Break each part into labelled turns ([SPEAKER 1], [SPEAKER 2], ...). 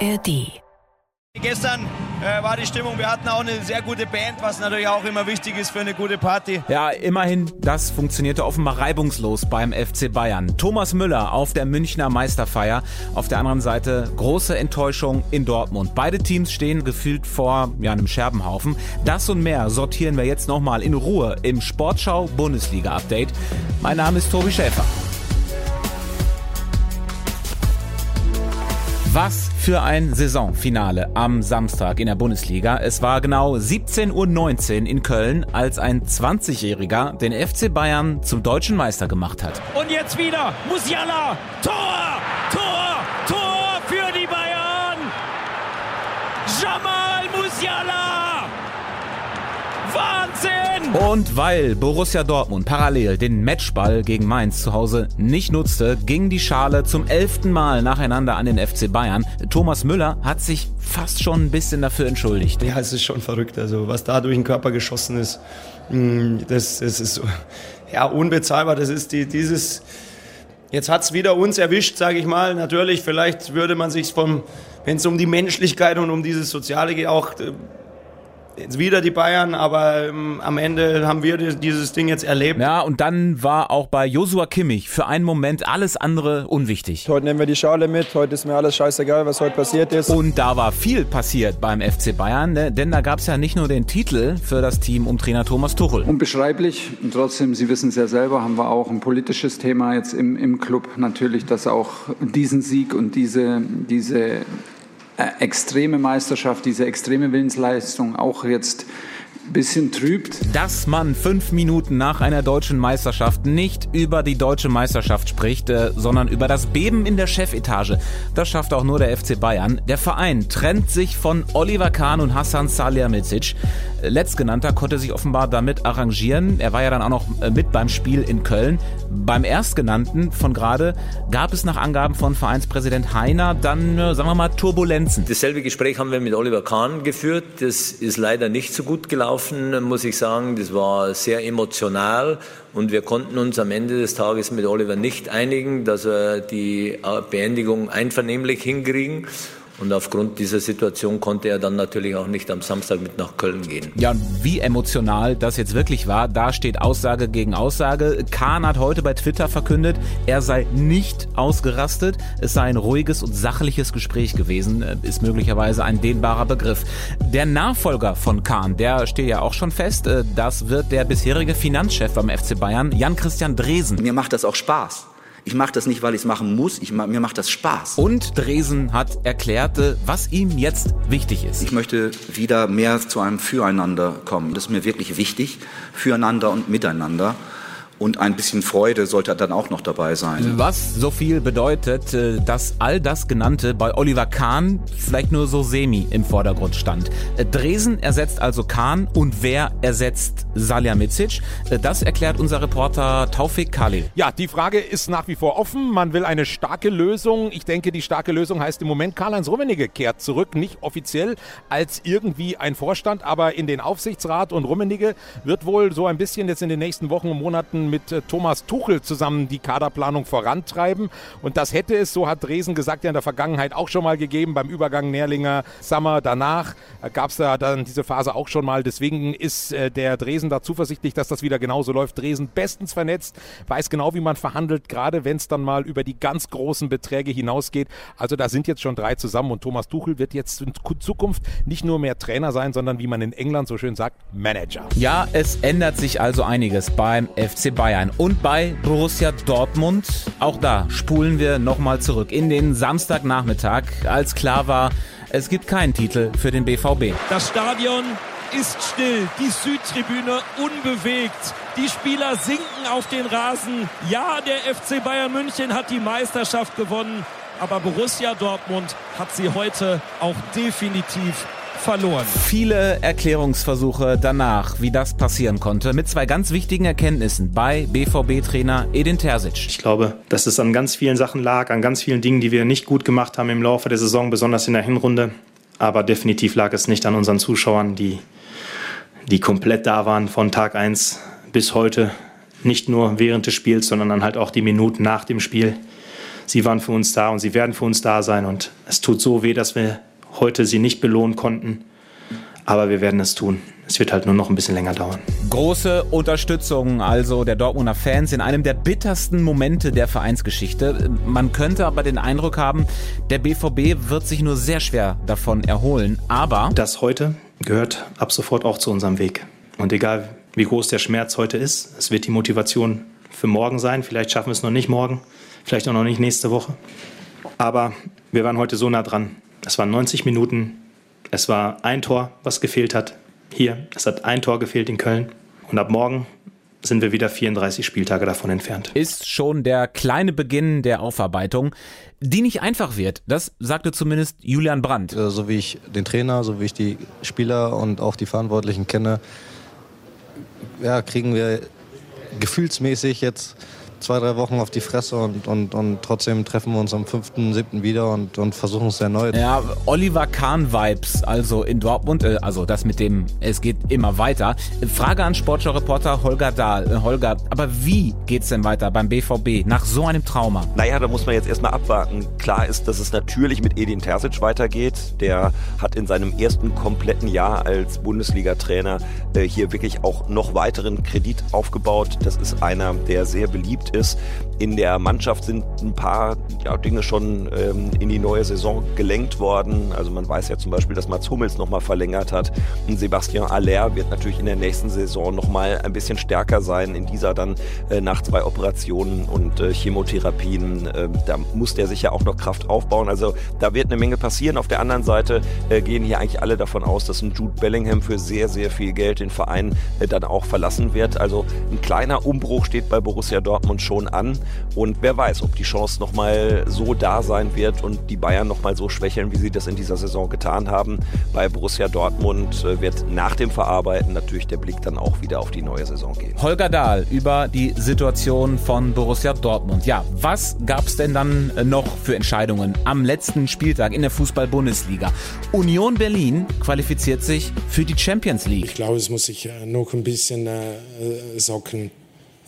[SPEAKER 1] ARD.
[SPEAKER 2] Gestern äh, war die Stimmung, wir hatten auch eine sehr gute Band, was natürlich auch immer wichtig ist für eine gute Party.
[SPEAKER 3] Ja, immerhin, das funktionierte offenbar reibungslos beim FC Bayern. Thomas Müller auf der Münchner Meisterfeier, auf der anderen Seite große Enttäuschung in Dortmund. Beide Teams stehen gefühlt vor ja, einem Scherbenhaufen. Das und mehr sortieren wir jetzt nochmal in Ruhe im Sportschau Bundesliga Update. Mein Name ist Tobi Schäfer. Was für ein Saisonfinale am Samstag in der Bundesliga. Es war genau 17.19 Uhr in Köln, als ein 20-Jähriger den FC Bayern zum deutschen Meister gemacht hat.
[SPEAKER 4] Und jetzt wieder Musiala! Tor! Tor! Tor für die Bayern! Jamal Musiala! Wahnsinn!
[SPEAKER 3] Und weil Borussia Dortmund parallel den Matchball gegen Mainz zu Hause nicht nutzte, ging die Schale zum elften Mal nacheinander an den FC Bayern. Thomas Müller hat sich fast schon ein bisschen dafür entschuldigt.
[SPEAKER 5] Ja, es ist schon verrückt. Also was da durch den Körper geschossen ist, mm, das, das ist ja unbezahlbar. Das ist die, dieses. Jetzt hat es wieder uns erwischt, sage ich mal. Natürlich, vielleicht würde man sich vom, wenn es um die Menschlichkeit und um dieses Soziale geht, auch äh, jetzt wieder die Bayern, aber ähm, am Ende haben wir dieses Ding jetzt erlebt.
[SPEAKER 3] Ja, und dann war auch bei Josua Kimmich für einen Moment alles andere unwichtig.
[SPEAKER 6] Heute nehmen wir die Schale mit, heute ist mir alles scheißegal, was heute passiert ist.
[SPEAKER 3] Und da war viel passiert beim FC Bayern, ne? denn da gab es ja nicht nur den Titel für das Team um Trainer Thomas Tuchel.
[SPEAKER 7] Unbeschreiblich und trotzdem, Sie wissen es ja selber, haben wir auch ein politisches Thema jetzt im, im Club. Natürlich, dass auch diesen Sieg und diese, diese extreme Meisterschaft, diese extreme Willensleistung auch jetzt bisschen trübt.
[SPEAKER 3] Dass man fünf Minuten nach einer deutschen Meisterschaft nicht über die deutsche Meisterschaft spricht, äh, sondern über das Beben in der Chefetage. Das schafft auch nur der FC Bayern. Der Verein trennt sich von Oliver Kahn und Hassan Salihamidzic. Letztgenannter konnte sich offenbar damit arrangieren. Er war ja dann auch noch äh, mit beim Spiel in Köln. Beim Erstgenannten von gerade gab es nach Angaben von Vereinspräsident Heiner dann, äh, sagen wir mal, Turbulenzen.
[SPEAKER 8] Dasselbe Gespräch haben wir mit Oliver Kahn geführt. Das ist leider nicht so gut gelaufen, muss ich sagen. Das war sehr emotional und wir konnten uns am Ende des Tages mit Oliver nicht einigen, dass wir die Beendigung einvernehmlich hinkriegen. Und aufgrund dieser Situation konnte er dann natürlich auch nicht am Samstag mit nach Köln gehen.
[SPEAKER 3] Ja, und wie emotional das jetzt wirklich war, da steht Aussage gegen Aussage. Kahn hat heute bei Twitter verkündet, er sei nicht ausgerastet. Es sei ein ruhiges und sachliches Gespräch gewesen, äh, ist möglicherweise ein dehnbarer Begriff. Der Nachfolger von Kahn, der steht ja auch schon fest. Äh, das wird der bisherige Finanzchef beim FC Bayern, Jan-Christian Dresen.
[SPEAKER 9] Mir macht das auch Spaß. Ich mache das nicht, weil ich es machen muss. Ich, mir macht das Spaß.
[SPEAKER 3] Und Dresen hat erklärt, was ihm jetzt wichtig ist.
[SPEAKER 9] Ich möchte wieder mehr zu einem Füreinander kommen. Das ist mir wirklich wichtig. Füreinander und miteinander und ein bisschen Freude sollte dann auch noch dabei sein.
[SPEAKER 3] Was so viel bedeutet, äh, dass all das Genannte bei Oliver Kahn vielleicht nur so semi im Vordergrund stand. Äh, Dresen ersetzt also Kahn und wer ersetzt Salihamidzic? Äh, das erklärt unser Reporter Taufik Khalil.
[SPEAKER 10] Ja, die Frage ist nach wie vor offen. Man will eine starke Lösung. Ich denke, die starke Lösung heißt im Moment, Karl-Heinz Rummenigge kehrt zurück. Nicht offiziell als irgendwie ein Vorstand, aber in den Aufsichtsrat. Und Rummenigge wird wohl so ein bisschen jetzt in den nächsten Wochen und Monaten mit äh, Thomas Tuchel zusammen die Kaderplanung vorantreiben. Und das hätte es, so hat Dresen gesagt, ja in der Vergangenheit auch schon mal gegeben, beim Übergang Nährlinger Summer. Danach äh, gab es da dann diese Phase auch schon mal. Deswegen ist äh, der Dresen da zuversichtlich, dass das wieder genauso läuft. Dresen bestens vernetzt, weiß genau, wie man verhandelt, gerade wenn es dann mal über die ganz großen Beträge hinausgeht. Also da sind jetzt schon drei zusammen und Thomas Tuchel wird jetzt in Zukunft nicht nur mehr Trainer sein, sondern wie man in England so schön sagt, Manager.
[SPEAKER 3] Ja, es ändert sich also einiges beim FC Bayern. Und bei Borussia Dortmund, auch da spulen wir nochmal zurück in den Samstagnachmittag, als klar war, es gibt keinen Titel für den BVB.
[SPEAKER 4] Das Stadion ist still, die Südtribüne unbewegt. Die Spieler sinken auf den Rasen. Ja, der FC Bayern München hat die Meisterschaft gewonnen, aber Borussia Dortmund hat sie heute auch definitiv verloren.
[SPEAKER 3] Viele Erklärungsversuche danach, wie das passieren konnte, mit zwei ganz wichtigen Erkenntnissen bei BVB-Trainer Edin Terzic.
[SPEAKER 11] Ich glaube, dass es an ganz vielen Sachen lag, an ganz vielen Dingen, die wir nicht gut gemacht haben im Laufe der Saison, besonders in der Hinrunde. Aber definitiv lag es nicht an unseren Zuschauern, die, die komplett da waren von Tag 1 bis heute. Nicht nur während des Spiels, sondern dann halt auch die Minuten nach dem Spiel Sie waren für uns da und sie werden für uns da sein. Und es tut so weh, dass wir heute sie nicht belohnen konnten. Aber wir werden es tun. Es wird halt nur noch ein bisschen länger dauern.
[SPEAKER 3] Große Unterstützung also der Dortmunder Fans in einem der bittersten Momente der Vereinsgeschichte. Man könnte aber den Eindruck haben, der BVB wird sich nur sehr schwer davon erholen. Aber
[SPEAKER 11] das heute gehört ab sofort auch zu unserem Weg. Und egal wie groß der Schmerz heute ist, es wird die Motivation für morgen sein. Vielleicht schaffen wir es noch nicht morgen, vielleicht auch noch nicht nächste Woche. Aber wir waren heute so nah dran. Es waren 90 Minuten. Es war ein Tor, was gefehlt hat. Hier, es hat ein Tor gefehlt in Köln. Und ab morgen sind wir wieder 34 Spieltage davon entfernt.
[SPEAKER 3] Ist schon der kleine Beginn der Aufarbeitung, die nicht einfach wird. Das sagte zumindest Julian Brandt.
[SPEAKER 1] Äh, so wie ich den Trainer, so wie ich die Spieler und auch die Verantwortlichen kenne, ja, kriegen wir gefühlsmäßig jetzt zwei, drei Wochen auf die Fresse und, und, und trotzdem treffen wir uns am 5., 7. wieder und, und versuchen es erneut.
[SPEAKER 3] Ja, Oliver Kahn-Vibes, also in Dortmund, äh, also das mit dem, es geht immer weiter. Frage an Sportschau-Reporter Holger Dahl. Äh, Holger, aber wie geht's denn weiter beim BVB nach so einem Trauma?
[SPEAKER 12] Naja, da muss man jetzt erstmal abwarten. Klar ist, dass es natürlich mit Edin Terzic weitergeht. Der hat in seinem ersten kompletten Jahr als Bundesliga-Trainer äh, hier wirklich auch noch weiteren Kredit aufgebaut. Das ist einer, der sehr beliebt ist. In der Mannschaft sind ein paar ja, Dinge schon ähm, in die neue Saison gelenkt worden. Also man weiß ja zum Beispiel, dass Mats Hummels nochmal verlängert hat. Und Sebastian Aller wird natürlich in der nächsten Saison nochmal ein bisschen stärker sein. In dieser dann äh, nach zwei Operationen und äh, Chemotherapien. Äh, da muss der sicher auch noch Kraft aufbauen. Also da wird eine Menge passieren. Auf der anderen Seite äh, gehen hier eigentlich alle davon aus, dass ein Jude Bellingham für sehr, sehr viel Geld den Verein äh, dann auch verlassen wird. Also ein kleiner Umbruch steht bei Borussia Dortmund schon an. Und wer weiß, ob die Chance nochmal so da sein wird und die Bayern nochmal so schwächeln, wie sie das in dieser Saison getan haben. Bei Borussia Dortmund äh, wird nach dem Verarbeiten natürlich der Blick dann auch wieder auf die neue Saison gehen.
[SPEAKER 3] Holger Dahl über die Situation von Borussia Dortmund. Ja, was gab es denn dann äh, noch für Entscheidungen am letzten Spieltag in der Fußball-Bundesliga? Union Berlin qualifiziert sich für die Champions League.
[SPEAKER 13] Ich glaube, es muss sich äh, noch ein bisschen äh, socken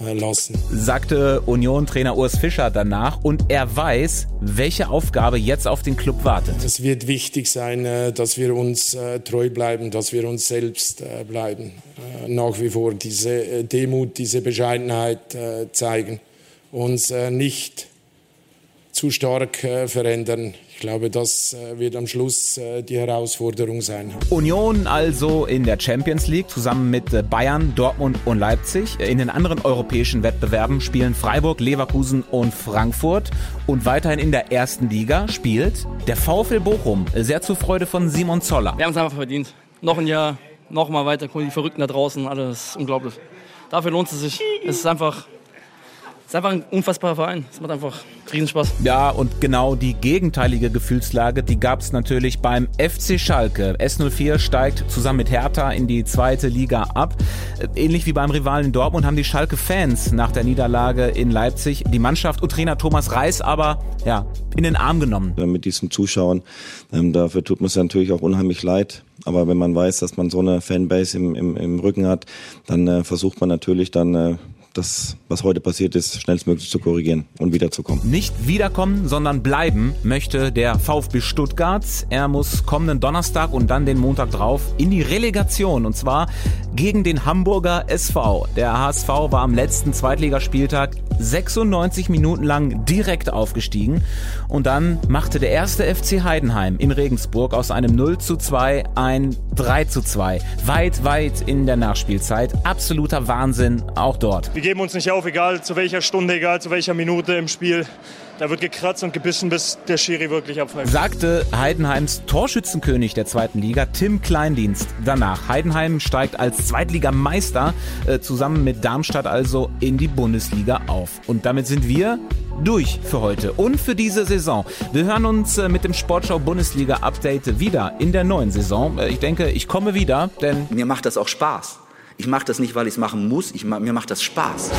[SPEAKER 13] lassen.
[SPEAKER 3] Sagte Union-Trainer Urs Fischer danach und er weiß, welche Aufgabe jetzt auf den Club wartet.
[SPEAKER 13] Es wird wichtig sein, äh, dass wir uns äh, treu bleiben, dass wir uns selbst äh, bleiben. Nach wie vor diese Demut, diese Bescheidenheit zeigen. Uns nicht zu stark verändern. Ich glaube, das äh, wird am Schluss äh, die Herausforderung sein.
[SPEAKER 3] Union also in der Champions League zusammen mit äh, Bayern, Dortmund und Leipzig. In den anderen europäischen Wettbewerben spielen Freiburg, Leverkusen und Frankfurt. Und weiterhin in der ersten Liga spielt der VfL Bochum. Sehr zur Freude von Simon Zoller.
[SPEAKER 14] Wir haben es einfach verdient. Noch ein Jahr, noch mal weiter. Die Verrückten da draußen, alles unglaublich. Dafür lohnt es sich. Es ist einfach ist einfach ein unfassbarer Verein. Es macht einfach Riesenspaß.
[SPEAKER 3] Ja, und genau die gegenteilige Gefühlslage, die gab es natürlich beim FC Schalke. S04 steigt zusammen mit Hertha in die zweite Liga ab. Ähnlich wie beim Rivalen Dortmund haben die Schalke-Fans nach der Niederlage in Leipzig die Mannschaft und Trainer Thomas Reis aber ja, in den Arm genommen.
[SPEAKER 15] Mit diesen Zuschauern, ähm, dafür tut mir es natürlich auch unheimlich leid. Aber wenn man weiß, dass man so eine Fanbase im, im, im Rücken hat, dann äh, versucht man natürlich dann äh, das, was heute passiert ist, schnellstmöglich zu korrigieren und wiederzukommen.
[SPEAKER 3] Nicht wiederkommen, sondern bleiben möchte der VfB Stuttgart. Er muss kommenden Donnerstag und dann den Montag drauf in die Relegation und zwar gegen den Hamburger SV. Der HSV war am letzten Zweitligaspieltag 96 Minuten lang direkt aufgestiegen und dann machte der erste FC Heidenheim in Regensburg aus einem 0 zu 2 ein 3 zu 2. Weit, weit in der Nachspielzeit. Absoluter Wahnsinn auch dort.
[SPEAKER 16] Wir geben uns nicht auf, egal zu welcher Stunde, egal zu welcher Minute im Spiel. Da wird gekratzt und gebissen, bis der Schiri wirklich abpfeift.
[SPEAKER 3] Sagte Heidenheims Torschützenkönig der zweiten Liga, Tim Kleindienst. Danach. Heidenheim steigt als Zweitligameister äh, zusammen mit Darmstadt also in die Bundesliga auf. Und damit sind wir durch für heute und für diese Saison. Wir hören uns äh, mit dem Sportschau Bundesliga Update wieder in der neuen Saison. Äh, ich denke, ich komme wieder, denn
[SPEAKER 9] mir macht das auch Spaß. Ich mache das nicht, weil ich es machen muss. Ich, mir macht das Spaß.